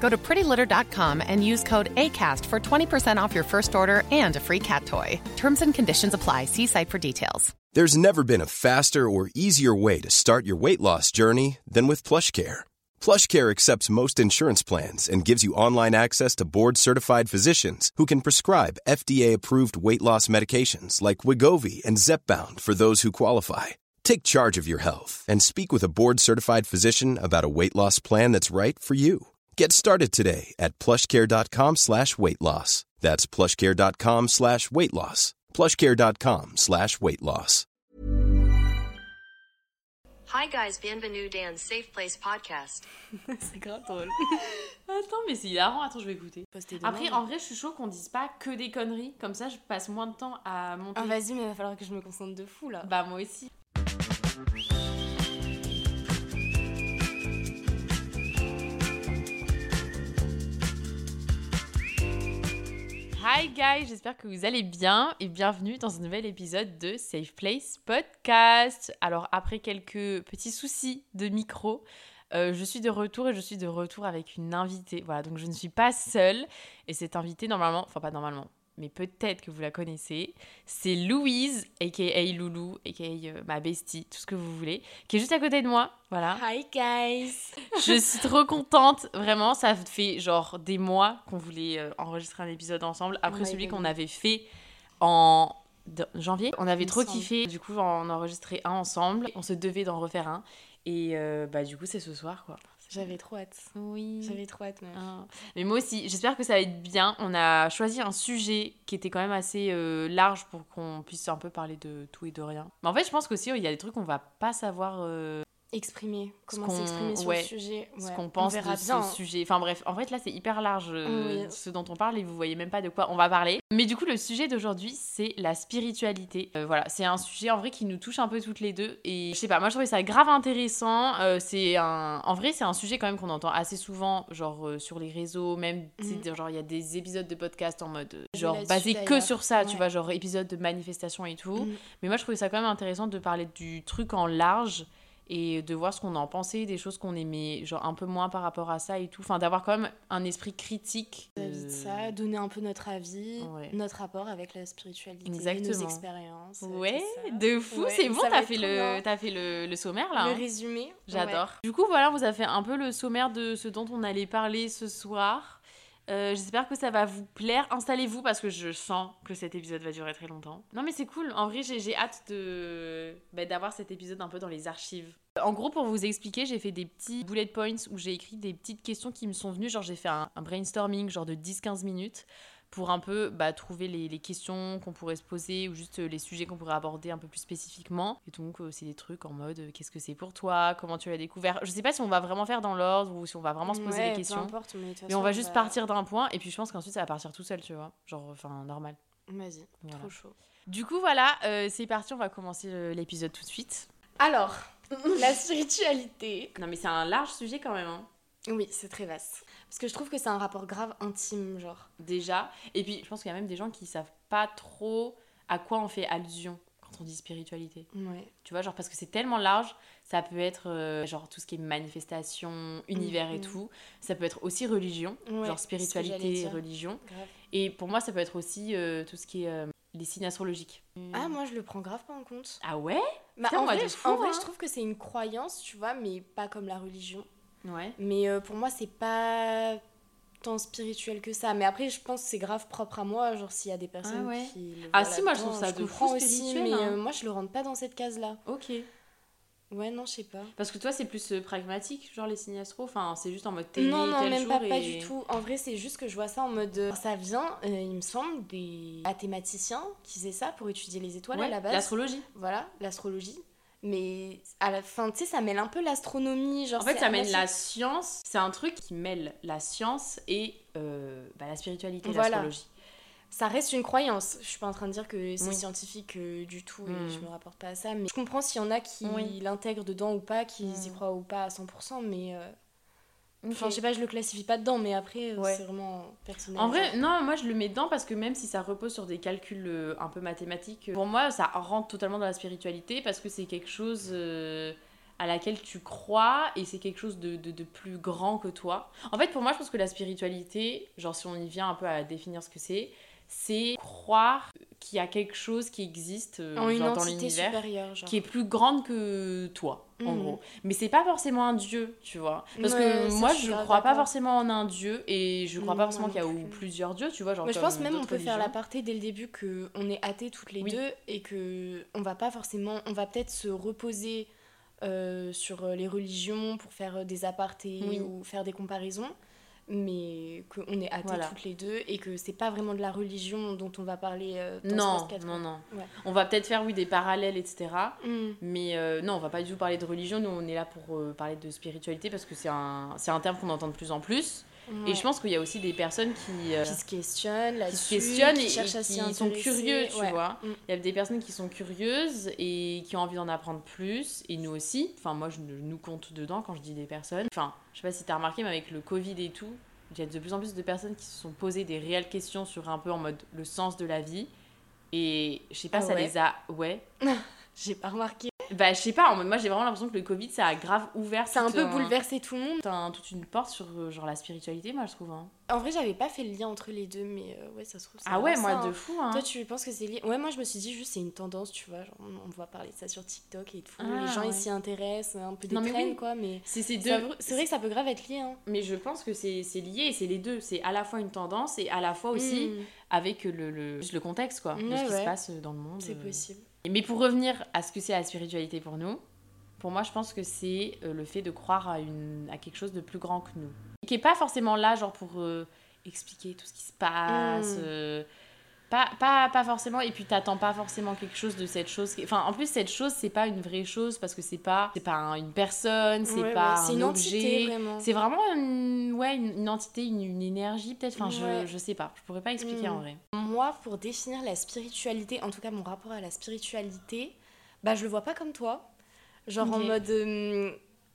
Go to prettylitter.com and use code ACAST for 20% off your first order and a free cat toy. Terms and conditions apply. See site for details. There's never been a faster or easier way to start your weight loss journey than with PlushCare. PlushCare accepts most insurance plans and gives you online access to board-certified physicians who can prescribe FDA-approved weight loss medications like Wigovi and Zepbound for those who qualify. Take charge of your health and speak with a board-certified physician about a weight loss plan that's right for you. Get started today at plushcare.com slash weight loss. That's plushcare.com slash weight loss. plushcare.com slash weight loss. Hi guys, bienvenue dans Safe Place Podcast. c'est grave drôle. Attends, mais c'est hilarant. Attends, je vais écouter. Demain, Après, mais- en vrai, je suis chaud qu'on dise pas que des conneries. Comme ça, je passe moins de temps à monter. Ah, vas-y, mais il va falloir que je me concentre de fou là. Bah, moi aussi. Hi guys, j'espère que vous allez bien et bienvenue dans un nouvel épisode de Safe Place Podcast. Alors après quelques petits soucis de micro, euh, je suis de retour et je suis de retour avec une invitée. Voilà, donc je ne suis pas seule et cette invitée normalement, enfin pas normalement, mais peut-être que vous la connaissez, c'est Louise, aka Loulou, aka euh, ma bestie, tout ce que vous voulez, qui est juste à côté de moi. Voilà. Hi guys Je suis trop contente, vraiment. Ça fait genre des mois qu'on voulait euh, enregistrer un épisode ensemble. Après Ouais, celui qu'on avait fait en janvier, on avait trop kiffé. Du coup, on en enregistrer un ensemble. On se devait d'en refaire un. Et euh, bah du coup, c'est ce soir, quoi. J'avais trop hâte. Oui. J'avais trop hâte. Ah. Mais moi aussi, j'espère que ça va être bien. On a choisi un sujet qui était quand même assez euh, large pour qu'on puisse un peu parler de tout et de rien. Mais en fait, je pense qu'aussi, il y a des trucs qu'on va pas savoir euh, Exprimer, comment s'exprimer sur ouais, le sujet. ce qu'on on pense de ce bien. sujet. Enfin bref, en fait là c'est hyper large euh, Oui. ce dont on parle et vous voyez même pas de quoi on va parler. Mais du coup le sujet d'aujourd'hui c'est la spiritualité. Euh, voilà, c'est un sujet en vrai qui nous touche un peu toutes les deux et je sais pas, moi je trouvais ça grave intéressant. Euh, c'est un, en vrai c'est un sujet quand même qu'on entend assez souvent, genre sur les réseaux, même Mhm. genre il y a des épisodes de podcast en mode genre basé que sur ça, tu vois, genre épisode de manifestation et tout. Mhm. Mais moi, je trouvais ça quand même intéressant de parler du truc en large et de voir ce qu'on en pensait, des choses qu'on aimait, genre un peu moins par rapport à ça et tout. Enfin, d'avoir quand même un esprit critique. De euh, ça, donner un peu notre avis, Ouais. notre rapport avec la spiritualité, Exactement. nos expériences. Ouais, de fou, Ouais, c'est bon, t'as fait, le, t'as fait le, le sommaire là. Le hein. résumé. J'adore. Du coup, voilà, on vous a fait un peu le sommaire de ce dont on allait parler ce soir. Euh, J'espère que ça va vous plaire. Installez-vous parce que je sens que cet épisode va durer très longtemps. Non, mais c'est cool. En vrai, j'ai hâte de bah, d'avoir cet épisode un peu dans les archives. En gros, pour vous expliquer, j'ai fait des petits bullet points où j'ai écrit des petites questions qui me sont venues. Genre, j'ai fait un, un brainstorming, genre de 10-15 minutes, pour un peu bah, trouver les, les questions qu'on pourrait se poser ou juste euh, les sujets qu'on pourrait aborder un peu plus spécifiquement. Et donc, euh, c'est des trucs en mode euh, qu'est-ce que c'est pour toi? Comment tu l'as découvert? Je sais pas si on va vraiment faire dans l'ordre ou si on va vraiment se poser Ouais, les peu questions. importe, mais Mais on va juste partir d'un point et puis je pense qu'ensuite ça va partir tout seul, tu vois. Genre, enfin, normal. Vas-y, Voilà. trop chaud. Du coup, voilà, euh, c'est parti, on va commencer l'épisode tout de suite. Alors, la spiritualité. Non, mais c'est un large sujet quand même, hein. Oui, c'est très vaste. Parce que je trouve que c'est un rapport grave intime, genre. déjà. Et puis, je pense qu'il y a même des gens qui savent pas trop à quoi on fait allusion quand on dit spiritualité. Ouais. Tu vois, genre parce que c'est tellement large, ça peut être euh, genre tout ce qui est manifestation, univers et tout. Ça peut être aussi religion, Ouais, genre spiritualité, dire. religion. Grave. Et pour moi, ça peut être aussi euh, tout ce qui est euh, les signes astrologiques. Ah, moi, je le prends grave pas en compte. Ah ouais? Bah, Putain, en vrai, fou, en vrai, hein. je trouve que c'est une croyance, tu vois, mais pas comme la religion. Ouais. Mais euh, pour moi, c'est pas tant spirituel que ça. Mais après, je pense que c'est grave propre à moi. Genre, s'il y a des personnes Ah ouais. qui. Ah si, moi, je trouve ça de fou comprends aussi, spirituel, mais hein. euh, moi, je le rentre pas dans cette case-là. Ok. Ouais, non, je sais pas. Parce que toi, c'est plus euh, pragmatique, genre les signes astro. Enfin, c'est juste en mode né Non, non, tel même jour pas, pas du tout. En vrai, c'est juste que je vois ça en mode. euh, Ça vient, euh, il me semble, des mathématiciens qui faisaient ça pour étudier les étoiles Ouais, à la base. l'astrologie. Voilà, l'astrologie. Mais à la fin, tu sais, ça mêle un peu l'astronomie. Genre En fait, ça moitié- la science. C'est un truc qui mêle la science et euh, bah, la spiritualité, Voilà. l'astrologie. Ça reste une croyance. Je suis pas en train de dire que c'est Oui. scientifique euh, du tout et Mm. je me rapporte pas à ça. Mais je comprends s'il y en a qui Oui. l'intègrent dedans ou pas, qui y Mm. croient ou pas à 100%. Mais. euh, Enfin, Ok. je sais pas, je le classifie pas dedans, mais après, euh, Ouais. c'est vraiment personnel. En vrai, non, moi je le mets dedans parce que même si ça repose sur des calculs euh, un peu mathématiques, pour moi ça rentre totalement dans la spiritualité parce que c'est quelque chose euh, à laquelle tu crois et c'est quelque chose de, de- de plus grand que toi. En fait, pour moi, je pense que la spiritualité, genre si on y vient un peu à définir ce que c'est, c'est croire qu'il y a quelque chose qui existe euh, en une genre, dans l'univers qui est plus grande que toi, en Mhm. gros. Mais c'est pas forcément un dieu, tu vois. Parce Ouais, que moi, je crois pas forcément en un dieu et je crois Non, pas forcément qu'il y a plus. plusieurs dieux, tu vois. Genre Mais je pense même on peut faire religions. l'aparté dès le début que on est athées toutes les Oui. deux et que on va pas forcément on va peut-être se reposer euh, sur euh, les religions pour faire euh, des apartés Oui. ou faire des comparaisons mais qu'on est athées Voilà. toutes les deux et que c'est pas vraiment de la religion dont on va parler euh, dans ce Non, non, non. Ouais. On va peut-être faire, oui, des parallèles, etc. Mm. Mais euh, non, on va pas du tout parler de religion. Nous, on est là pour euh, parler de spiritualité parce que c'est un, c'est un terme qu'on entend de plus en plus. Ouais. Et je pense qu'il y a aussi des personnes qui, euh, qui se questionnent qui se questionnent qui et, cherchent et à s'y qui sont curieux, tu Ouais. vois. Mm. Il y a des personnes qui sont curieuses et qui ont envie d'en apprendre plus, et nous aussi. Enfin, moi, je nous compte dedans quand je dis des personnes. Enfin, je sais pas si t'as remarqué, mais avec le Covid et tout, il y a de plus en plus de personnes qui se sont posées des réelles questions sur un peu en mode le sens de la vie. Et je sais pas, Ah ça ouais les a. Ouais. j'ai pas remarqué Bah, je sais pas, en mode, moi j'ai vraiment l'impression que le Covid ça a grave ouvert. ça a un peu bouleversé tout le monde un- toute une porte sur euh, genre la spiritualité, moi je trouve. hein. en vrai j'avais pas fait le lien entre les deux mais euh, ouais ça se trouve Ah ouais, moi ça, de hein. fou. Hein. Toi, tu penses que c'est lié? Ouais, moi, je me suis dit juste c'est une tendance, tu vois. Genre, on voit parler de ça sur TikTok et tout. Ah, les gens, ouais. ils s'y intéressent, un peu des Non, mais trends, oui. quoi. Mais C'est deux. c'est vrai que ça peut grave être lié. Hein. Mais je pense que c'est c'est lié et c'est les deux. C'est à la fois une tendance et à la fois aussi Mm, avec le, le, juste le contexte quoi, de Ouais, ce qui ouais. se passe dans le monde. c'est euh. possible. Mais pour revenir à ce que c'est la spiritualité pour nous, pour moi je pense que c'est euh, le fait de croire à, une, à quelque chose de plus grand que nous. Qui est pas forcément là genre pour euh, expliquer tout ce qui se passe. Mm. euh, pas, pas, pas forcément, et puis t'attends pas forcément quelque chose de cette chose. Enfin, en plus, cette chose, c'est pas une vraie chose parce que c'est pas, c'est pas un- une personne, c'est Ouais, pas ouais, un une objet. entité, vraiment. C'est vraiment une, ouais, une, une entité, une, une énergie peut-être. Enfin, Ouais. je, je sais pas. Je pourrais pas expliquer Mm. en vrai. Moi, pour définir la spiritualité, en tout cas mon rapport à la spiritualité, bah, je le vois pas comme toi. Genre en mode. euh,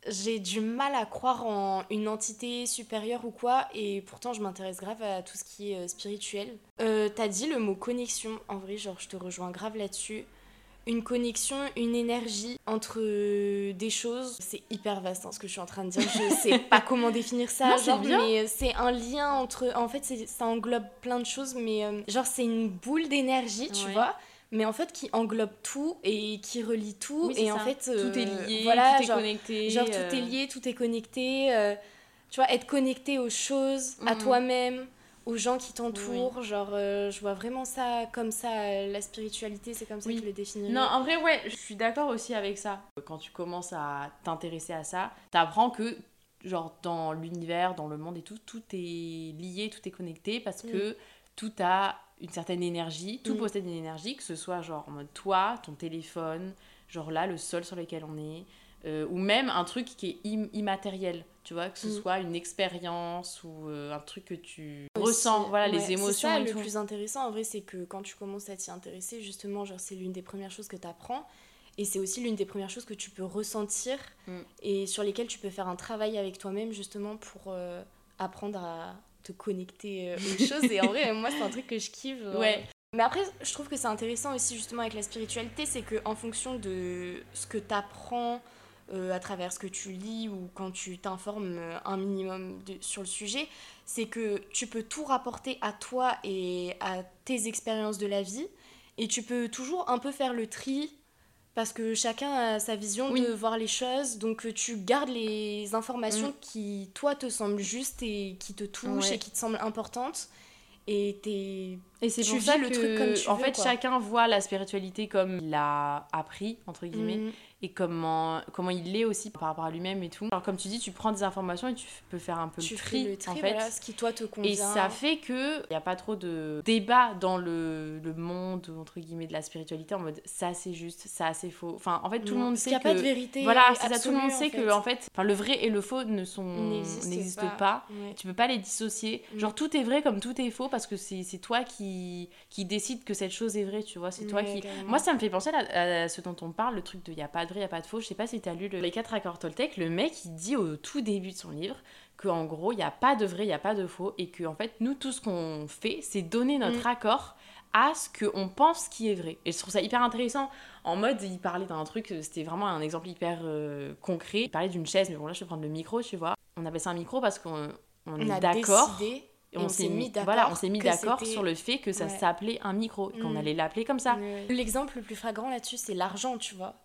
j'ai du mal à croire en une entité supérieure ou quoi, et pourtant je m'intéresse grave à tout ce qui est euh, spirituel. Euh, T'as dit le mot connexion, en vrai, genre je te rejoins grave là-dessus. Une connexion, une énergie entre euh, des choses, c'est hyper vaste hein, ce que je suis en train de dire. Je sais pas comment définir ça, Non, genre, mais c'est un lien entre. En fait, ça englobe plein de choses, mais euh, genre c'est une boule d'énergie, tu Ouais. vois, mais en fait qui englobe tout et qui relie tout, Oui, et en fait tout est lié, voilà, tout est connecté. Genre tout est lié, tout est connecté. euh, tu vois, être connecté aux choses, à Mhm. toi-même, aux gens qui t'entourent. Genre, euh, je vois vraiment ça comme ça, la spiritualité, c'est comme ça Oui. que je le définirais. Non, en vrai, ouais, je suis d'accord aussi avec ça. Quand tu commences à t'intéresser à ça, t'apprends que, genre, dans l'univers, dans le monde et tout, tout est lié, tout est connecté parce que tout a une certaine énergie, tout Mm. possède une énergie, que ce soit, genre, en mode toi, ton téléphone, genre là, le sol sur lequel on est, euh, ou même un truc qui est im- immatériel, tu vois, que ce Mm. soit une expérience ou euh, un truc que tu Aussi, ressens, voilà, ouais, les émotions C'est ça et le tout. plus intéressant en vrai, c'est que quand tu commences à t'y intéresser, justement, genre c'est l'une des premières choses que tu apprends. Et c'est aussi l'une des premières choses que tu peux ressentir Mm. et sur lesquelles tu peux faire un travail avec toi-même justement pour euh, apprendre à te connecter euh, aux choses. Et en vrai, moi, c'est un truc que je kiffe. genre. Ouais. Mais après, je trouve que c'est intéressant aussi justement avec la spiritualité, c'est que en fonction de ce que tu apprends à travers ce que tu lis ou quand tu t'informes euh, un minimum de- sur le sujet, c'est que tu peux tout rapporter à toi et à tes expériences de la vie et tu peux toujours un peu faire le tri Parce que chacun a sa vision Oui. de voir les choses, donc euh, tu gardes les informations Mm. qui, toi, te semblent justes et qui te touchent Ouais. et qui te semblent importantes. Et t'es... Et c'est Tu pour vis ça le que, truc comme tu en veux, fait, quoi. chacun voit la spiritualité comme il l'a appris, entre guillemets, Mhm. Et comment, comment il l'est aussi par rapport à lui-même et tout. Alors, comme tu dis, tu prends des informations et tu peux faire un peu Tu le tri, le tri, en fait. voilà, ce qui, toi, te convient. Et ça fait que il n'y a pas trop de débat dans le, le monde entre guillemets de la spiritualité en mode ça c'est juste, ça c'est faux. Enfin en fait tout le monde sait qu'il y a que pas de vérité voilà ça tout le monde en sait fait. que en fait enfin le vrai et le faux ne sont N'existe n'existent pas. pas. Ouais. Tu peux pas les dissocier. Mm. Genre tout est vrai comme tout est faux parce que c'est toi qui qui décide que cette chose est vraie, tu vois. C'est toi qui. carrément. Moi ça me fait penser à, à ce dont on parle, le truc de y a pas de vrai, y a pas de faux. Je sais pas si t'as lu le- les quatre accords Toltec. Le mec il dit au tout début de son livre qu'en gros, il n'y a pas de vrai, il n'y a pas de faux, et que en fait, nous, tout ce qu'on fait, c'est donner notre Mm. accord à ce qu'on pense qui est vrai. Et je trouve ça hyper intéressant. En mode, il parlait d'un truc, c'était vraiment un exemple hyper euh, concret. Il parlait d'une chaise, mais bon, là, je vais prendre le micro, tu vois. On appelle ça un micro parce qu'on on est d'accord. Et on s'est mis d'accord Voilà, on s'est mis d'accord sur le fait que ça Ouais. s'appelait un micro, et qu'on Mm. allait l'appeler comme ça. L'exemple le plus flagrant là-dessus, c'est l'argent, tu vois.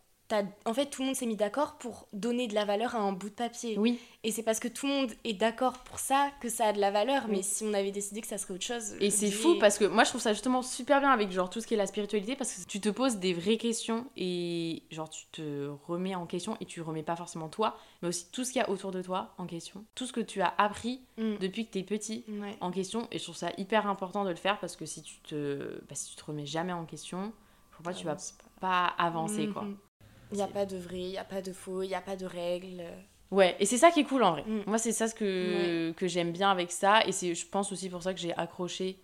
En fait, tout le monde s'est mis d'accord pour donner de la valeur à un bout de papier. Oui, Et c'est parce que tout le monde est d'accord pour ça que ça a de la valeur. Oui. Mais si on avait décidé que ça serait autre chose. Et c'est fou parce que moi je trouve ça justement super bien avec genre tout ce qui est la spiritualité parce que tu te poses des vraies questions et genre tu te remets en question et tu remets pas forcément toi mais aussi tout ce qu'il y a autour de toi en question. Tout ce que tu as appris Mm. depuis que t'es petit Ouais. en question et je trouve ça hyper important de le faire parce que si tu te, bah, si tu te remets jamais en question, pour moi tu vas pas avancer quoi. Il n'y a pas de vrai, il n'y a pas de faux, il n'y a pas de règles. Ouais, et c'est ça qui est cool en vrai. Mm. Moi, c'est ça ce que, que j'aime bien avec ça. Et c'est, je pense aussi pour ça que j'ai accroché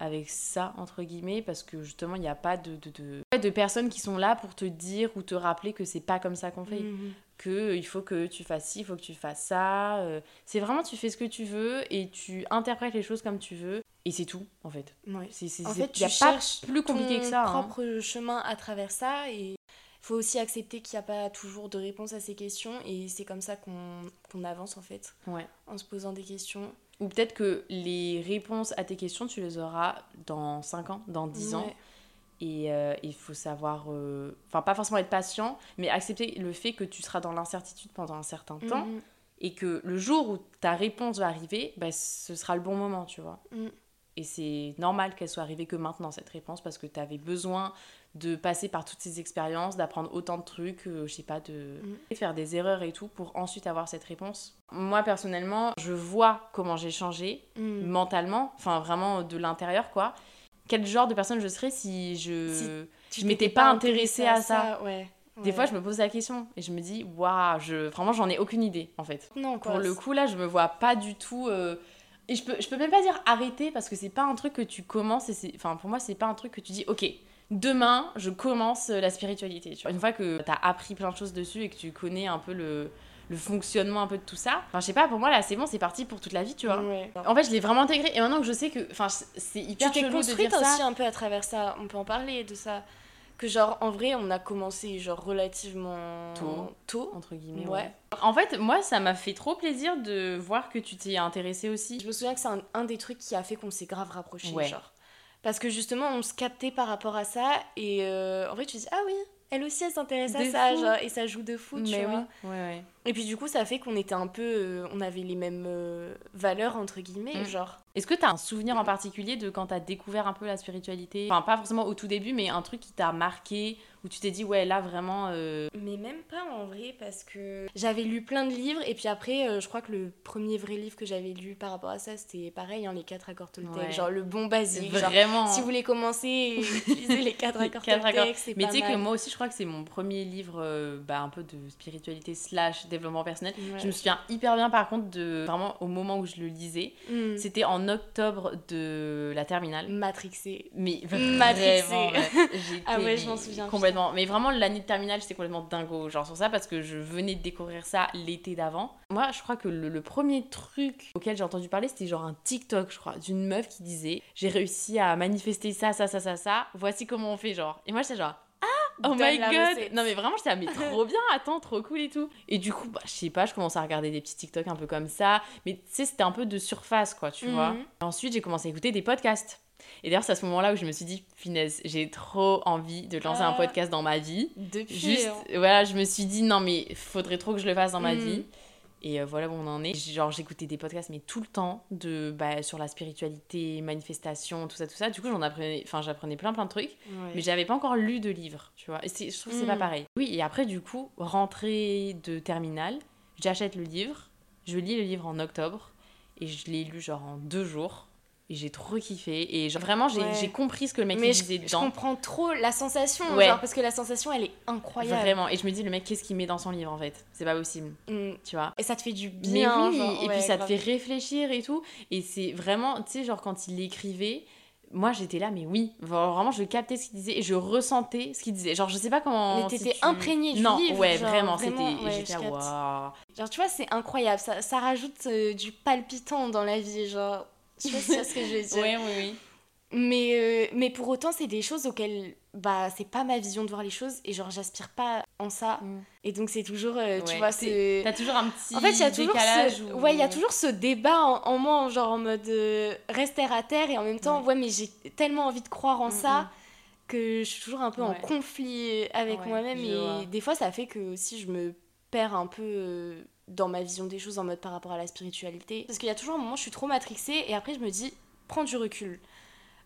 avec ça, entre guillemets, parce que justement, il n'y a pas de, de, de, personnes qui sont là pour te dire ou te rappeler que c'est pas comme ça qu'on fait. Mhm. Que euh, il faut que tu fasses ci, il faut que tu fasses ça. euh, c'est vraiment, tu fais ce que tu veux et tu interprètes les choses comme tu veux. Et c'est tout, en fait. Ouais. C'est, c'est, En fait, y tu a pas plus compliqué ton que ça. hein. propre chemin à travers ça et faut aussi accepter qu'il n'y a pas toujours de réponse à ces questions et c'est comme ça qu'on qu'on avance en fait Ouais. en se posant des questions. Ou peut-être que les réponses à tes questions, tu les auras dans 5 ans, dans 10 ans. Et euh, il faut savoir, euh, enfin pas forcément être patient, mais accepter le fait que tu seras dans l'incertitude pendant un certain temps Mhm. et que le jour où ta réponse va arriver, bah, ce sera le bon moment, tu vois. Mm. Et c'est normal qu'elle soit arrivée que maintenant, cette réponse, parce que tu avais besoin de passer par toutes ces expériences, d'apprendre autant de trucs, euh, je sais pas, de Mm. faire des erreurs et tout pour ensuite avoir cette réponse. Moi, personnellement, je vois comment j'ai changé Mhm. mentalement, enfin vraiment de l'intérieur, quoi. Quel genre de personne je serais si je Tu je m'étais pas intéressée à ça. ouais. Des fois, je me pose la question et je me dis, waouh, je... vraiment, j'en ai aucune idée, en fait. non quoi. Pour le coup, là, je me vois pas du tout. euh, Et je peux, je peux même pas dire arrêter parce que c'est pas un truc que tu commences et c'est. Enfin, pour moi, c'est pas un truc que tu dis, ok, demain, je commence la spiritualité. tu vois. Une fois que t'as appris plein de choses dessus et que tu connais un peu le, le fonctionnement un peu de tout ça, enfin, je sais pas, pour moi, là, c'est bon, c'est parti pour toute la vie, tu vois. En fait, je l'ai vraiment intégré et maintenant que je sais que. Enfin, c'est Tu hyper t'es chelou de aussi un peu à travers ça. On peut en parler de ça. Que genre en vrai on a commencé genre relativement Tôt. tôt. Entre guillemets, Ouais. ouais. En fait, moi, ça m'a fait trop plaisir de voir que tu t'es intéressée aussi. Je me souviens que c'est un, un des trucs qui a fait qu'on s'est grave rapprochés, Ouais. genre. Parce que justement, on se captait par rapport à ça, et euh, en vrai, tu dis, ah oui, elle aussi, elle s'intéresse à ça, genre, et ça joue de fou, tu Mais oui, vois. ouais, ouais. Et puis du coup, ça fait qu'on était un peu. euh, on avait les mêmes euh, valeurs, entre guillemets, Mm. genre. Est-ce que t'as un souvenir en particulier de quand t'as découvert un peu la spiritualité? Enfin, pas forcément au tout début, mais un truc qui t'a marqué, où tu t'es dit, ouais, là vraiment. euh, Mais même pas en vrai, parce que j'avais lu plein de livres, et puis après, je crois que le premier vrai livre que j'avais lu par rapport à ça, c'était pareil, hein, Les quatre accords Toltec, Ouais. genre le bon basique. genre, Vraiment. si vous voulez commencer, lisez Les quatre accords Toltec, Mais tu sais que moi aussi, je crois que c'est mon premier livre, bah, un peu de spiritualité slash développement personnel. Ouais. Je me souviens hyper bien, par contre, de vraiment au moment où je le lisais. Mm. C'était en octobre de la terminale. Matrixé. Mais Matrixé. vraiment, ouais. Ah ouais, je m'en souviens, Complètement. Mais vraiment, l'année de terminale, j'étais complètement dingo. Genre sur ça, parce que je venais de découvrir ça l'été d'avant. Moi, je crois que le, le premier truc auquel j'ai entendu parler, c'était genre un TikTok, je crois, d'une meuf qui disait J'ai réussi à manifester ça, ça, ça, ça, ça. Voici comment on fait, genre. Et moi, j'étais genre Oh my god recette. Non mais vraiment j'étais ah, mais trop bien, attends, trop cool et tout. Et du coup, bah, je sais pas, je commençais à regarder des petits TikTok un peu comme ça. Mais tu sais, c'était un peu de surface quoi, tu vois. Mhm. Ensuite, j'ai commencé à écouter des podcasts. Et d'ailleurs, c'est à ce moment-là où je me suis dit, finesse, j'ai trop envie de lancer un Ah. podcast dans ma vie. Depuis. Juste, hein. voilà, je me suis dit, non, mais faudrait trop que je le fasse dans ma Mm. vie. Et euh, voilà où on en est. Genre, j'écoutais des podcasts, mais tout le temps, de, bah, sur la spiritualité, manifestation, tout ça, tout ça. Du coup, j'en apprenais, enfin, j'apprenais plein, plein de trucs. Ouais. Mais j'avais pas encore lu de livre, tu vois. Et je trouve que c'est pas Mm. pareil. Oui, et après, du coup, rentrée de terminale, j'achète le livre, je lis le livre en octobre, et je l'ai lu genre en deux jours. Et j'ai trop kiffé. Et genre, vraiment, j'ai Ouais. compris ce que le mec Mais je, disait je dedans. comprends trop la sensation, Ouais. genre, parce que la sensation, elle est incroyable. Vraiment. Et je me dis, le mec, qu'est-ce qu'il met dans son livre en fait? C'est pas possible, Mm. tu vois? Et ça te fait du Mais bien. oui, genre, et ouais, puis ça grave. te fait réfléchir et tout. Et c'est vraiment, tu sais, genre quand il écrivait, moi j'étais là, mais oui, vraiment je captais ce qu'il disait et je ressentais ce qu'il disait. Genre je sais pas comment. Mais si t'étais tu- imprégnée du non, livre, ouais, genre, vraiment, vraiment, c'était. ouais, j'étais je waouh. Genre, tu vois, c'est incroyable. Ça, ça rajoute euh, du palpitant dans la vie. Genre, je sais pas si ce que je veux dire. Ouais, oui, oui. Mais, euh, mais pour autant, c'est des choses auxquelles, bah, c'est pas ma vision de voir les choses. Et genre, j'aspire pas en ça. Mm. Et donc, c'est toujours, euh, tu Ouais, vois, c'est-. T'as toujours un petit En fait, il y a toujours décalage. ce... où- Ouais, il y a toujours ce débat en, en moi, genre en mode euh, reste terre à terre et en même temps, Ouais. ouais, mais j'ai tellement envie de croire en Mm, ça mm. que je suis toujours un peu en conflit avec Ouais, moi-même et vois. des fois, ça fait que aussi je me perds un peu euh, dans ma vision des choses en mode par rapport à la spiritualité. Parce qu'il y a toujours un moment, je suis trop matrixée et après, je me dis, prends du recul.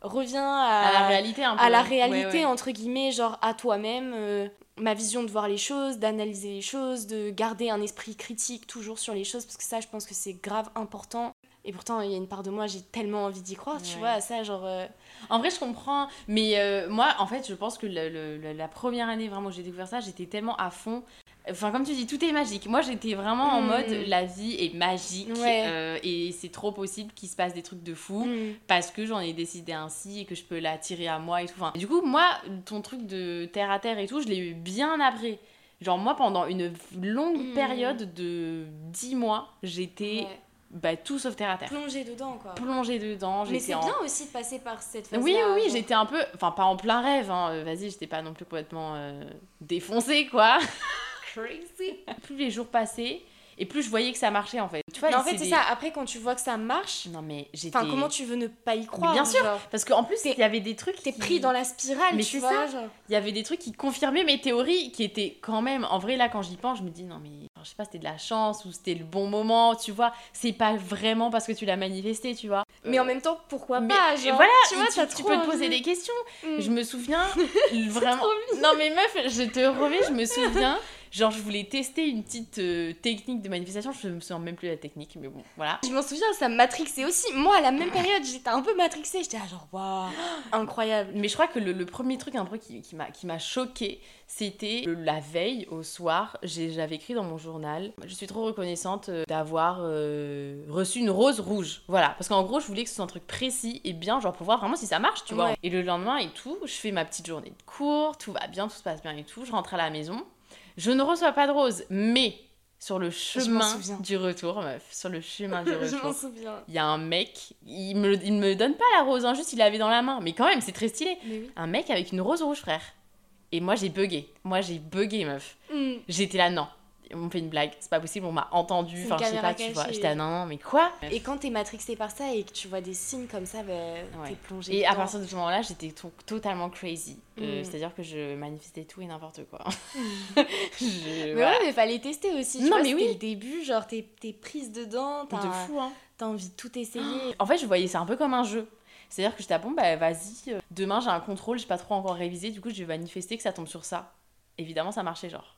Reviens à, À la réalité un peu. à la réalité ouais. entre guillemets genre à toi-même euh, ma vision de voir les choses d'analyser les choses de garder un esprit critique toujours sur les choses parce que ça je pense que c'est grave important et pourtant il y a une part de moi j'ai tellement envie d'y croire tu Ouais. vois à ça genre euh, En vrai, je comprends. Mais euh, moi, en fait, je pense que le- le- le- la première année vraiment où j'ai découvert ça, j'étais tellement à fond. Enfin, comme tu dis, tout est magique. Moi, j'étais vraiment en Mm. mode la vie est magique Ouais. euh, et c'est trop possible qu'il se passe des trucs de fou hmm, parce que j'en ai décidé ainsi et que je peux l'attirer à moi et tout. Enfin, du coup, moi, ton truc de terre à terre et tout, je l'ai eu bien après. Genre, moi, pendant une longue Mm. période de 10 mois, j'étais ouais. bah, tout sauf terre à terre. plonger dedans quoi Plongée dedans, mais c'est en... bien aussi de passer par cette phase Oui, oui, oui, j'étais un peu. Enfin, pas en plein rêve, hein. euh, Vas-y, j'étais pas non plus complètement euh, défoncée, quoi. crazy plus les jours passaient, et plus je voyais que ça marchait, en fait. Tu vois, mais en fait c'est des- ça après quand tu vois que ça marche Non, mais j'étais. enfin comment tu veux ne pas y croire bien sûr. genre, Parce qu'en plus, il y avait des trucs. t'es qui- pris dans la spirale Mais tu vois genre. Il y avait des trucs qui confirmaient mes théories, qui étaient quand même. En vrai, là, quand j'y pense, je me dis, non, mais. enfin, je sais pas, c'était de la chance ou c'était le bon moment, tu vois. C'est pas vraiment parce que tu l'as manifesté, tu vois. mais en même temps pourquoi Mais- pas et genre, voilà, tu vois tu, peux te poser des questions. Mm. Je me souviens vraiment. Non mais meuf, je te remets, je me souviens. Genre je voulais tester une petite euh, technique de manifestation, je me souviens même plus de la technique, mais bon, voilà. Je m'en souviens, ça me matrixait aussi. Moi, à la même période, j'étais un peu matrixée. J'étais genre, waouh, incroyable. Mais je crois que le, le premier truc un peu qui, qui m'a choqué, c'était la veille au soir, j'avais écrit dans mon journal, je suis trop reconnaissante euh, d'avoir euh, reçu une rose rouge. Voilà, parce qu'en gros, je voulais que ce soit un truc précis et bien, genre pour voir vraiment si ça marche, tu vois. Et le lendemain et tout, je fais ma petite journée de cours, tout va bien, tout se passe bien et tout, je rentre à la maison. Je ne reçois pas de rose, mais sur le chemin du retour, meuf, sur le chemin du retour, souviens. il y a un mec, il me, il me donne pas la rose, hein, juste il l'avait dans la main, mais quand même, c'est très stylé. Oui. Un mec avec une rose rouge, frère. Et moi, j'ai bugué. Moi, j'ai bugué, meuf. Mm. J'étais là, non. On fait une blague, c'est pas possible, on m'a entendu. C'est Enfin, je sais pas, tu vois. J'étais là, non, non, mais quoi? Et quand t'es matrixé par ça et que tu vois des signes comme ça, bah, Ouais. t'es plongé. Et à partir de ce moment-là, j'étais to- totalement crazy. Euh, Mm. C'est-à-dire que je manifestais tout et n'importe quoi. Je- Mais voilà. ouais, mais fallait tester aussi. tu Non, vois, mais oui. le début, genre, t'es t'es prise dedans, De t'as fou, hein. t'as envie de tout essayer. En fait, je voyais ça un peu comme un jeu. C'est-à-dire que j'étais à bon, bah vas-y, euh, demain j'ai un contrôle, j'ai pas trop encore révisé, du coup je vais manifester que ça tombe sur ça. Évidemment, ça marchait, genre.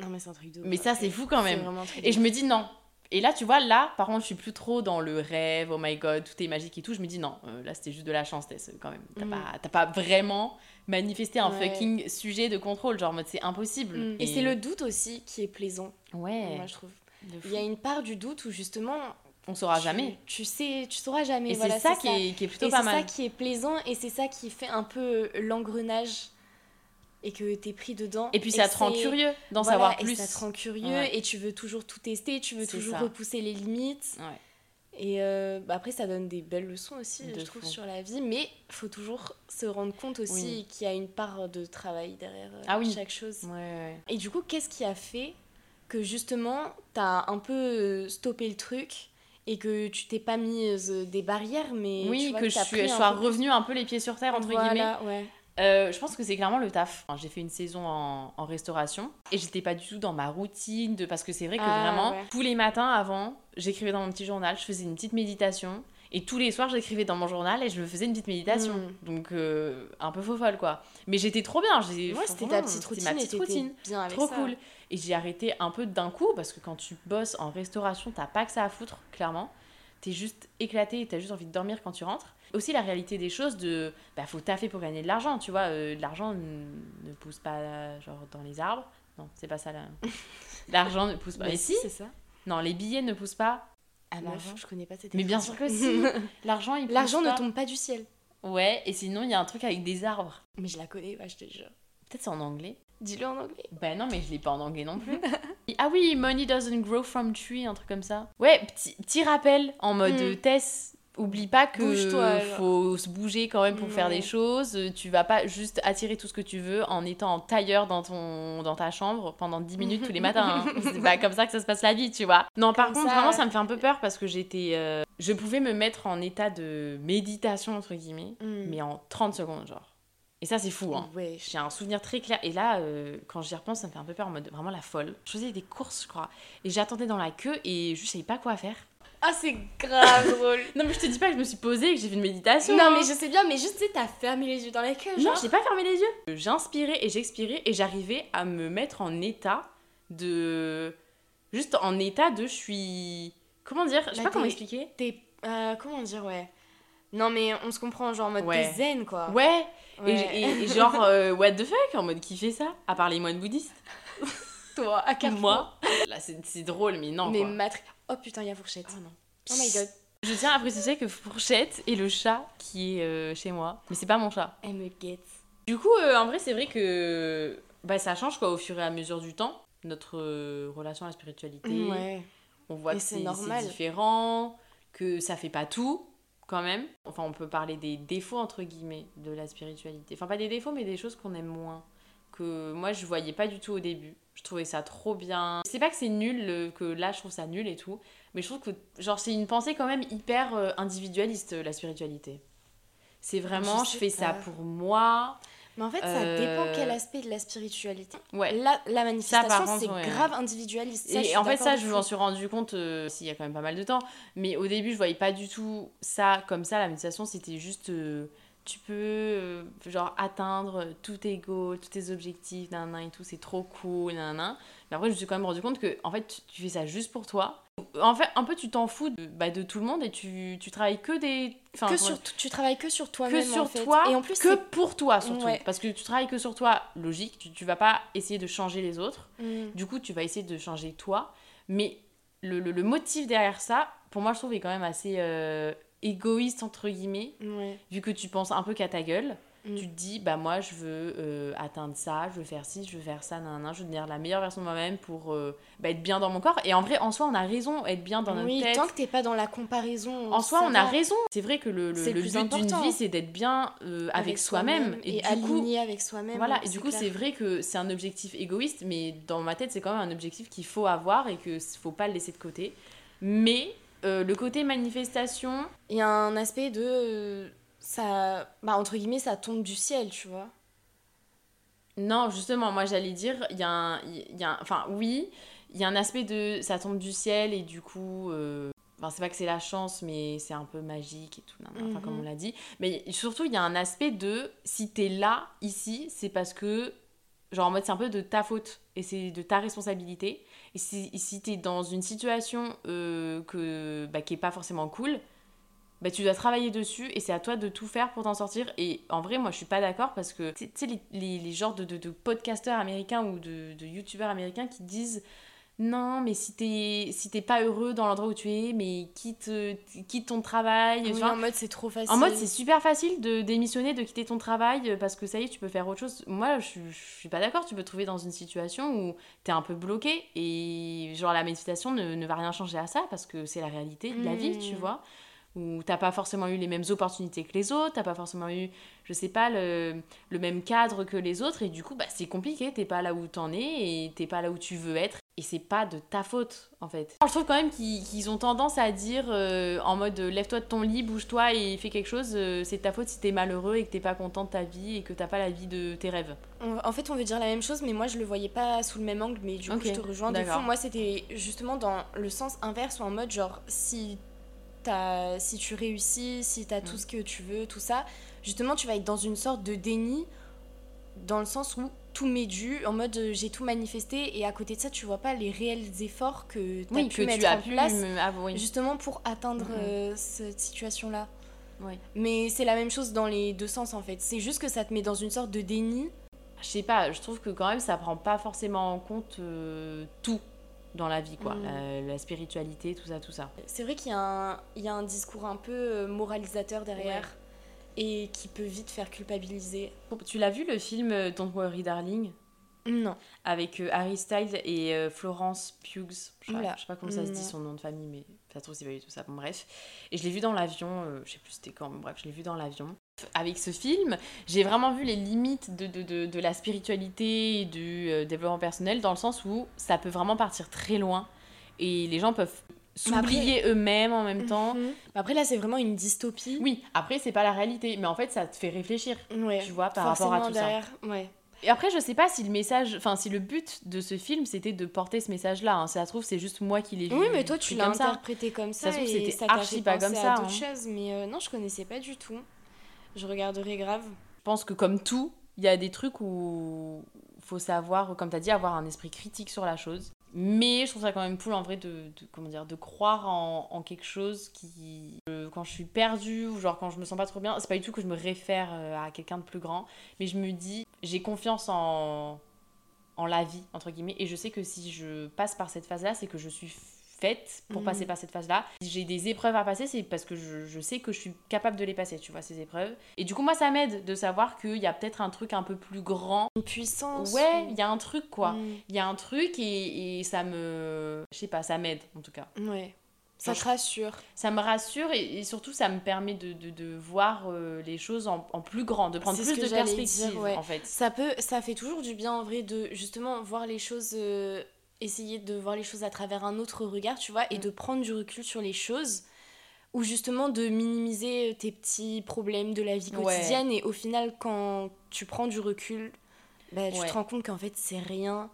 Non, mais c'est un truc de. Mais ça, c'est fou quand même. Et je me dis non. Et là, tu vois, là, par contre, je suis plus trop dans le rêve, oh my god, tout est magique et tout. Je me dis non, euh, là, c'était juste de la chance, Tess, quand même. T'as Mm. pas, t'as pas vraiment manifesté un Ouais. fucking sujet de contrôle, genre en mode c'est impossible. Mm. Et, c'est le doute aussi qui est plaisant, Ouais, moi je trouve. Il y a une part du doute où justement. on saura jamais. Tu sais, tu sauras jamais. Et voilà, c'est ça, qui, Est, qui est plutôt Et pas c'est ça mal. qui est plaisant et c'est ça qui fait un peu l'engrenage et que t'es pris dedans. Et puis ça te rend curieux d'en voilà, savoir et plus. ça te rend curieux Ouais. et tu veux toujours tout tester, tu veux toujours ça. repousser les limites. Ouais. Et euh, bah après, ça donne des belles leçons aussi, De je trouve, sur la vie. Mais faut toujours se rendre compte aussi Oui. qu'il y a une part de travail derrière euh, Ah oui. chaque chose. Ouais. Et du coup, qu'est-ce qui a fait que justement, t'as un peu euh, stoppé le truc et que tu t'es pas mis des barrières, mais tu Oui, vois, que je, suis, sois peu revenue un peu les pieds sur terre, entre Voilà, guillemets. ouais. Euh, je pense que c'est clairement le taf. Enfin, j'ai fait une saison en, en restauration et j'étais pas du tout dans ma routine de parce que c'est vrai que Ah, vraiment ouais. tous les matins avant, j'écrivais dans mon petit journal, je faisais une petite méditation et tous les soirs j'écrivais dans mon journal et je me faisais une petite méditation. Mm. Donc euh, un peu faux folle quoi. Mais j'étais trop bien. Ouais, c'était ta petite routine. ma et petite routine. Bien avec Trop ça. cool. Et j'ai arrêté un peu d'un coup parce que quand tu bosses en restauration, t'as pas que ça à foutre, clairement. T'es juste éclaté et t'as juste envie de dormir quand tu rentres. Aussi la réalité des choses de bah faut taffer pour gagner de l'argent, tu vois. euh, de l'argent ne pousse pas genre dans les arbres. Non, c'est pas ça là. L'argent ne pousse pas. Bah Mais si c'est ça. Non, les billets ne poussent pas. Ah L'argent. meuf, je connais pas cette Mais bien sûr que si. L'argent il L'argent ne tombe pas du ciel. Ouais, et sinon il y a un truc avec des arbres. Mais je la connais, ouais, je te jure. Peut-être c'est en anglais. Dis-le en anglais. Bah non, mais je l'ai pas en anglais non plus. ah oui, money doesn't grow from tree, un truc comme ça. Ouais, petit, petit rappel en mode Mm. Tess. Oublie pas que faut se bouger quand même pour faire des choses. Tu vas pas juste attirer tout ce que tu veux en étant en tailleur dans, ton, dans ta chambre pendant 10 minutes tous les matins. hein. C'est pas comme ça que ça se passe la vie, tu vois. Non, par Comme contre, ça. vraiment, ça me fait un peu peur parce que j'étais. euh, Je pouvais me mettre en état de méditation, entre guillemets, Mm. mais en 30 secondes, genre. Et ça, c'est fou, hein. Ouais. J'ai un souvenir très clair. Et là, euh, quand j'y repense, ça me fait un peu peur en mode vraiment la folle. Je faisais des courses, je crois. Et j'attendais dans la queue et je savais pas quoi faire. Ah, c'est grave drôle. Non, mais je te dis pas que je me suis posée et que j'ai fait une méditation. non, hein. mais je sais bien, mais juste, tu sais, t'as fermé les yeux dans la queue, Non, genre. j'ai pas fermé les yeux. J'inspirais et j'expirais et j'arrivais à me mettre en état de. Juste en état de je suis. Comment dire Je sais Bah, pas comment expliquer. T'es. euh, comment dire, ouais. Non, mais on se comprend, genre en mode Ouais. zen, quoi. Ouais. Et, Ouais. j'ai- et- et genre, euh, what the fuck En mode qui fait ça À part les moines bouddhistes Toi, à Carrefour. Moi Là, c'est drôle, mais non. Mais quoi. Matri- Oh putain, il y a fourchette. Oh non. Oh my god. Je tiens à préciser que Fourchette est le chat qui est euh, chez moi. Mais c'est pas mon chat. Elle me guette. Du coup, euh, en vrai, c'est vrai que bah, ça change quoi, au fur et à mesure du temps. Notre relation à la spiritualité. Ouais. On voit Et que c'est différent, que ça fait pas tout quand même. Enfin, on peut parler des défauts entre guillemets de la spiritualité. Enfin, pas des défauts, mais des choses qu'on aime moins. Que moi, je voyais pas du tout au début. Je trouvais ça trop bien. C'est pas que c'est nul, que là, je trouve ça nul et tout. Mais je trouve que, genre, c'est une pensée quand même hyper euh, individualiste, la spiritualité. C'est vraiment, Je fais ça pour moi. Mais en fait, ça Euh, dépend quel aspect de la spiritualité. Ouais. La, la manifestation, c'est ouais. grave individualiste. Ça, et en fait, ça, je m'en suis rendu compte euh, s'il y a quand même pas mal de temps. Mais au début, je voyais pas du tout ça comme ça. La méditation, c'était juste. euh, tu peux, euh, genre, atteindre tout tes goals, tous tes objectifs, nan, nan, et tout, c'est trop cool, nan, nan. Mais après, je me suis quand même rendu compte que, en fait, tu, tu fais ça juste pour toi. En fait, un peu, tu t'en fous de, bah, de tout le monde et tu, tu travailles que des. enfin, Que sur, tu travailles que sur que toi-même. sur en fait. toi, Et en plus, que pour toi surtout. Ouais. Parce que tu travailles que sur toi, logique, tu, tu vas pas essayer de changer les autres. Mm. Du coup, tu vas essayer de changer toi. Mais le, le- le motif derrière ça, pour moi, je trouve, est quand même assez euh, égoïste, entre guillemets. Ouais. Vu que tu penses un peu qu'à ta gueule. Mm. Tu te dis, bah moi, je veux euh, atteindre ça, je veux faire ci, je veux faire ça, nan, nan, je veux devenir la meilleure version de moi-même pour euh, bah, être bien dans mon corps. Et en vrai, en soi, on a raison, être bien dans notre oui, tête. tant que t'es pas dans la comparaison. En soi, on a raison. C'est vrai que le, le, le but d'une vie, c'est d'être bien euh, avec, soi-même. et, du coup, aligné avec soi-même. voilà, et du coup, c'est vrai que c'est un objectif égoïste, mais dans ma tête, c'est quand même un objectif qu'il faut avoir et qu'il faut pas le laisser de côté. Mais euh, le côté manifestation, Il y a un aspect de. Ça. Bah, entre guillemets, ça tombe du ciel, tu vois. non, justement, moi j'allais dire, il y a un. il Y a un- enfin, oui, il y a un aspect de. Ça tombe du ciel et du coup. euh, Enfin, c'est pas que c'est la chance, mais c'est un peu magique et tout, enfin, Mhm. comme on l'a dit. Mais surtout, il y a un aspect de si t'es là, ici, c'est parce que, genre en mode, c'est un peu de ta faute et c'est de ta responsabilité. Et si, si t'es dans une situation euh, que, bah, qui est pas forcément cool, bah, tu dois travailler dessus et c'est à toi de tout faire pour t'en sortir. Et en vrai, moi, je suis pas d'accord parce que, tu sais, les, les, les genres de, de, de podcasteurs américains ou de, de youtubeurs américains qui disent non, mais si t'es si t'es pas heureux dans l'endroit où tu es, mais quitte, quitte ton travail. Oui, en mode, c'est trop facile. En mode, c'est super facile de démissionner, de quitter ton travail parce que ça y est, tu peux faire autre chose. Moi, je, suis- je suis pas d'accord. Tu peux te trouver dans une situation où t'es un peu bloqué et genre la méditation ne, ne va rien changer à ça parce que c'est la réalité de la vie, tu vois. Où t'as pas forcément eu les mêmes opportunités que les autres, t'as pas forcément eu, je sais pas, le, le même cadre que les autres et du coup, bah, c'est compliqué. T'es pas là où t'en es et t'es pas là où tu veux être. et c'est pas de ta faute en fait. Je trouve quand même qu'ils ont tendance à dire euh, en mode euh, lève-toi de ton lit, bouge-toi et fais quelque chose, euh, c'est de ta faute si t'es malheureux et que t'es pas content de ta vie et que t'as pas la vie de tes rêves. En fait, on veut dire la même chose, mais moi je le voyais pas sous le même angle, mais du coup je te rejoins de fond. Moi c'était justement dans le sens inverse ou en mode genre si, si tu réussis, si t'as tout Mm. ce que tu veux, tout ça, justement tu vas être dans une sorte de déni dans le sens où tout m'est dû, en mode euh, j'ai tout manifesté et à côté de ça tu vois pas les réels efforts que Oui, pu que mettre tu as en pu place me- ah, oui. justement pour atteindre euh, cette situation-là. Mais c'est la même chose dans les deux sens en fait. C'est juste que ça te met dans une sorte de déni. Je sais pas, je trouve que quand même ça prend pas forcément en compte euh, tout dans la vie quoi, Mm. la, la spiritualité, tout ça, tout ça. C'est vrai qu'il y, a un- il y a un discours un peu euh, moralisateur derrière et qui peut vite faire culpabiliser. Tu l'as vu le film euh, Don't Worry Darling? Non. avec euh, Harry Styles et euh, Florence Pugh. Je sais, pas, je sais pas comment ça se dit son nom de famille, mais ça trouve c'est pas du tout ça. Bon, bref. Et je l'ai vu dans l'avion, euh, je sais plus c'était quand, mais bref, je l'ai vu dans l'avion. Avec ce film, j'ai vraiment vu les limites de, de, de, de la spiritualité et du euh, développement personnel dans le sens où ça peut vraiment partir très loin et les gens peuvent après- s'oublier eux-mêmes en même temps. Mhm. Après là c'est vraiment une dystopie. Oui, après c'est pas la réalité, mais en fait ça te fait réfléchir. Ouais. Tu vois, par rapport à tout ça. derrière, Ouais. Et après, je sais pas si le message, enfin, si le but de ce film c'était de porter ce message-là. hein. Ça se trouve, c'est juste moi qui l'ai vu. Oui, mais toi tu l'as interprété comme ça, Ça se trouve, c'était archi pas comme ça, hein. choses, mais euh, non, je connaissais pas du tout. Je regarderai grave. Je pense que comme tout, il y a des trucs où faut savoir, comme tu as dit, avoir un esprit critique sur la chose. Mais je trouve ça quand même cool en vrai de, comment dire, de croire en, quelque chose qui. quand je suis perdue ou genre quand je me sens pas trop bien, c'est pas du tout que je me réfère euh, à quelqu'un de plus grand, mais je me dis, j'ai confiance en, en la vie, entre guillemets, et je sais que si je passe par cette phase-là, c'est que je suis faite pour Mhm. passer par cette phase-là. Si j'ai des épreuves à passer, c'est parce que je, je sais que je suis capable de les passer, tu vois, ces épreuves. Et du coup, moi, ça m'aide de savoir qu'il y a peut-être un truc un peu plus grand. Une puissance. Ouais, ou- il y a un truc, quoi. Mm. Il y a un truc et, et ça me... Je sais pas, ça m'aide, en tout cas. Ouais. Ça te rassure. Ça me rassure et, et surtout, ça me permet de, de, de voir euh, les choses en, en plus grand, de prendre plus de j'allais perspective, dire, ouais. en fait. Ça peut, ça fait toujours du bien en vrai de justement voir les choses, euh, essayer de voir les choses à travers un autre regard, tu vois, et Mm. de prendre du recul sur les choses, ou justement de minimiser tes petits problèmes de la vie Ouais. quotidienne, et au final, quand tu prends du recul, bah, tu Ouais. te rends compte qu'en fait c'est rien,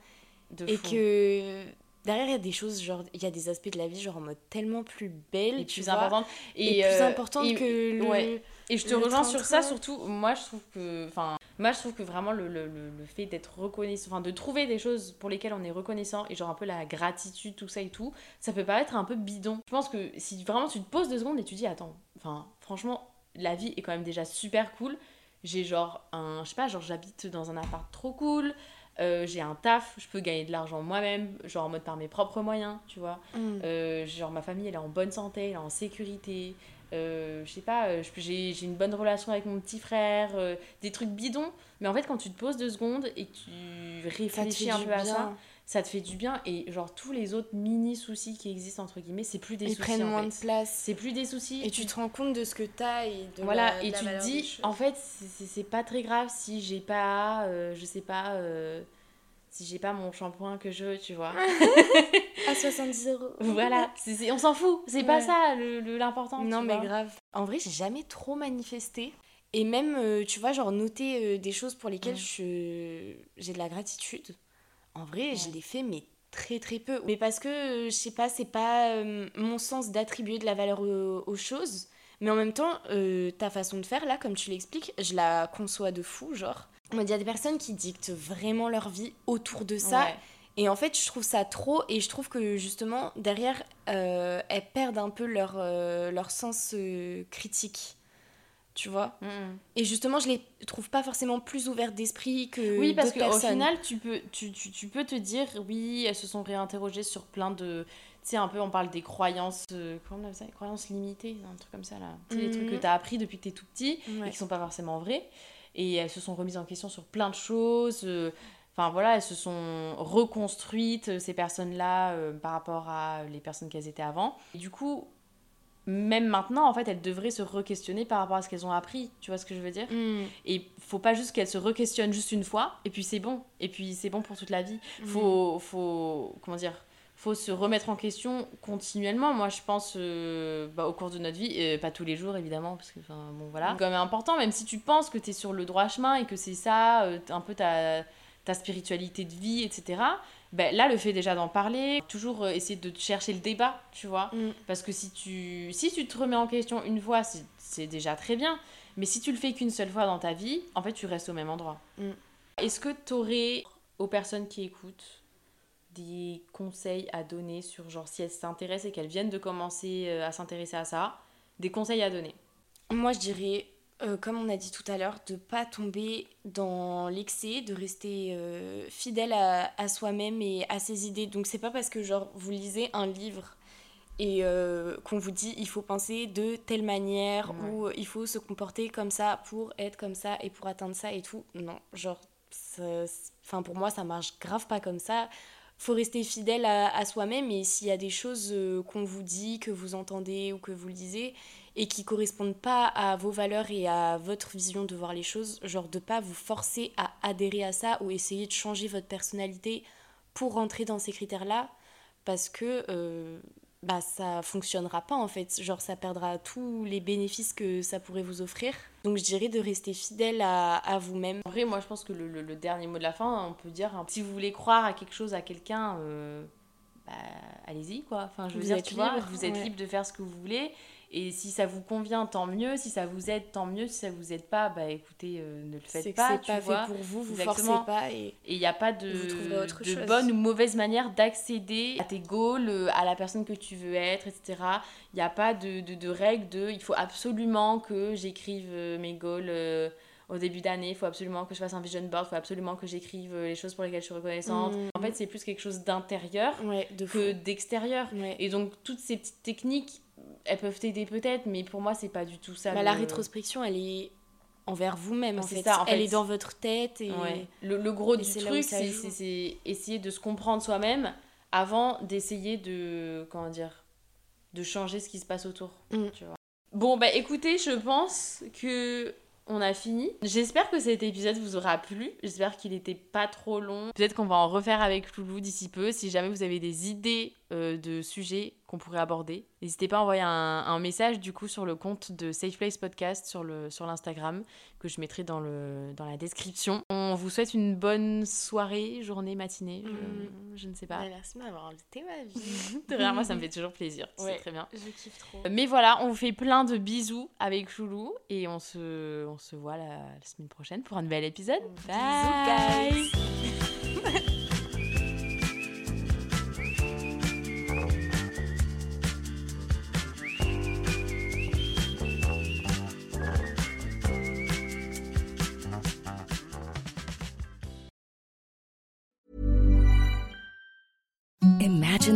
De et fou. que derrière il y a des choses, genre, il y a des aspects de la vie, genre en mode tellement plus belle, Et plus importante. et, plus euh, importante et- que le. ouais. Et je te rejoins sur ça, surtout, moi je trouve que, enfin, moi je trouve que vraiment le, le, le, le fait d'être reconnaissant, enfin de trouver des choses pour lesquelles on est reconnaissant et genre un peu la gratitude, tout ça et tout, ça peut paraître un peu bidon. Je pense que si vraiment tu te poses deux secondes et tu dis, attends, enfin, franchement, la vie est quand même déjà super cool. J'ai genre un, je sais pas, genre j'habite dans un appart trop cool, euh, j'ai un taf, je peux gagner de l'argent moi-même, genre en mode par mes propres moyens, tu vois. Mm. Euh, genre ma famille elle est en bonne santé, elle est en sécurité. Euh, je sais pas, euh, j'ai j'ai une bonne relation avec mon petit frère, euh, des trucs bidons. Mais en fait, quand tu te poses deux secondes et que tu réfléchis un peu à ça, ça te fait du bien. Et genre tous les autres mini soucis qui existent entre guillemets, c'est plus des Ils soucis prennent en moins fait. de place. C'est plus des soucis. Et tu te rends compte de ce que t'as et de voilà, la- et de la tu te dis, en fait, c'est- c'est c'est pas très grave si j'ai pas, euh, je sais pas, euh, si j'ai pas mon shampoing que je veux, tu vois. À 70 euros. voilà, c'est- on s'en fout, c'est pas ça le- le- l'important. Non, tu mais vois. grave. En vrai, j'ai jamais trop manifesté. Et même, euh, tu vois, genre noter euh, des choses pour lesquelles je... j'ai de la gratitude. En vrai, je Ouais. l'ai fait, mais très très peu. Mais parce que, euh, je sais pas, c'est pas euh, mon sens d'attribuer de la valeur aux, aux choses. Mais en même temps, euh, ta façon de faire, là, comme tu l'expliques, je la conçois de fou, genre. Il y a des personnes qui dictent vraiment leur vie autour de ça. Ouais. Et en fait, je trouve ça trop, et je trouve que justement, derrière, euh, elles perdent un peu leur, euh, leur sens euh, critique. Tu vois? Mm. Et justement, je les trouve pas forcément plus ouvertes d'esprit que Oui, parce qu'au final, tu peux, tu, tu, tu peux te dire, oui, elles se sont réinterrogées sur plein de. Tu sais, un peu, on parle des croyances. comment on appelle ça? Croyances limitées, un truc comme ça, là. Tu sais, les trucs que Mhm. tu as appris depuis que tu es tout petit Ouais. et qui sont pas forcément vrais. Et elles se sont remises en question sur plein de choses. euh, Enfin, voilà, elles se sont reconstruites, euh, ces personnes-là, euh, par rapport à les personnes qu'elles étaient avant. Et du coup, même maintenant, en fait, elles devraient se re-questionner par rapport à ce qu'elles ont appris. Tu vois ce que je veux dire? Mm. Et faut pas juste qu'elles se re-questionnent juste une fois, et puis c'est bon. Et puis c'est bon pour toute la vie. Faut, faut, comment dire? Faut se remettre en question continuellement. Moi, je pense euh, bah, au cours de notre vie, euh, pas tous les jours évidemment, parce que bon voilà. C'est quand même important, même si tu penses que tu es sur le droit chemin et que c'est ça, euh, un peu ta, ta spiritualité de vie, etc. Ben, là, le fait déjà d'en parler, toujours euh, essayer de chercher le débat, tu vois. Mm. Parce que si tu, si tu te remets en question une fois, c'est- c'est déjà très bien. Mais si tu le fais qu'une seule fois dans ta vie, en fait, tu restes au même endroit. Mm. Est-ce que tu aurais, aux personnes qui écoutent, des conseils à donner sur, genre, si elles s'intéressent et qu'elles viennent de commencer euh, à s'intéresser à ça, des conseils à donner Moi, je dirais, euh, comme on a dit tout à l'heure, de pas tomber dans l'excès, de rester euh, fidèle à, à soi-même et à ses idées. Donc, c'est pas parce que genre vous lisez un livre et euh, qu'on vous dit il faut penser de telle manière Ouais. ou il faut se comporter comme ça pour être comme ça et pour atteindre ça et tout. Non, genre, enfin pour moi, ça marche grave pas comme ça. Faut rester fidèle à, soi-même et s'il y a des choses euh, qu'on vous dit, que vous entendez ou que vous lisez, et qui correspondent pas à vos valeurs et à votre vision de voir les choses, genre de pas vous forcer à adhérer à ça ou essayer de changer votre personnalité pour rentrer dans ces critères-là, parce que euh, bah ça fonctionnera pas en fait, genre ça perdra tous les bénéfices que ça pourrait vous offrir. Donc je dirais de rester fidèle à, à vous-même. En vrai, moi, je pense que le, le- le dernier mot de la fin, on peut dire, hein, si vous voulez croire à quelque chose, à quelqu'un, euh, bah, allez-y, quoi. Enfin, je veux Vous dire, êtes tu vois, vous êtes ouais. libre de faire ce que vous voulez. Et si ça vous convient, tant mieux. Si ça vous aide, tant mieux. Si ça vous aide pas, bah écoutez, euh, ne le faites pas, c'est pas vois. fait pour vous, vous Exactement. forcez pas et il n'y a pas de, bonne ou mauvaise manière d'accéder à tes goals, euh, à la personne que tu veux être, etc. Il n'y a pas de, de, de règle de il faut absolument que j'écrive euh, mes goals au début d'année, il faut absolument que je fasse un vision board, il faut absolument que j'écrive euh, les choses pour lesquelles je suis reconnaissante. Mhm. En fait, c'est plus quelque chose d'intérieur ouais, de fou. que d'extérieur. Ouais. Et donc, toutes ces petites techniques, elles peuvent t'aider peut-être, mais pour moi, c'est pas du tout ça. Bah, le- La rétrospection, elle est envers vous-même en C'est fait. ça, en Elle fait. est dans votre tête et Ouais. Le, le gros et du truc, c'est essayer de se comprendre soi-même avant d'essayer de. Comment dire De changer ce qui se passe autour. Mm. Tu vois. Bon, bah écoutez, je pense que. On a fini. J'espère que cet épisode vous aura plu. J'espère qu'il n'était pas trop long. Peut-être qu'on va en refaire avec Loulou d'ici peu. Si jamais vous avez des idées euh, de sujets qu'on pourrait aborder, n'hésitez pas à envoyer un, un message du coup sur le compte de Safe Place Podcast sur le sur l'Instagram que je mettrai dans le dans la description. On vous souhaite une bonne soirée, journée, matinée. Je, Mm. je ne sais pas. Bah, merci de m'avoir invité ma vie. De rien, moi ça me fait toujours plaisir. Ouais. C'est très bien. Je kiffe trop. Mais voilà, on vous fait plein de bisous avec Loulou et on se, on se voit la, la semaine prochaine pour un nouvel épisode. Bye guys.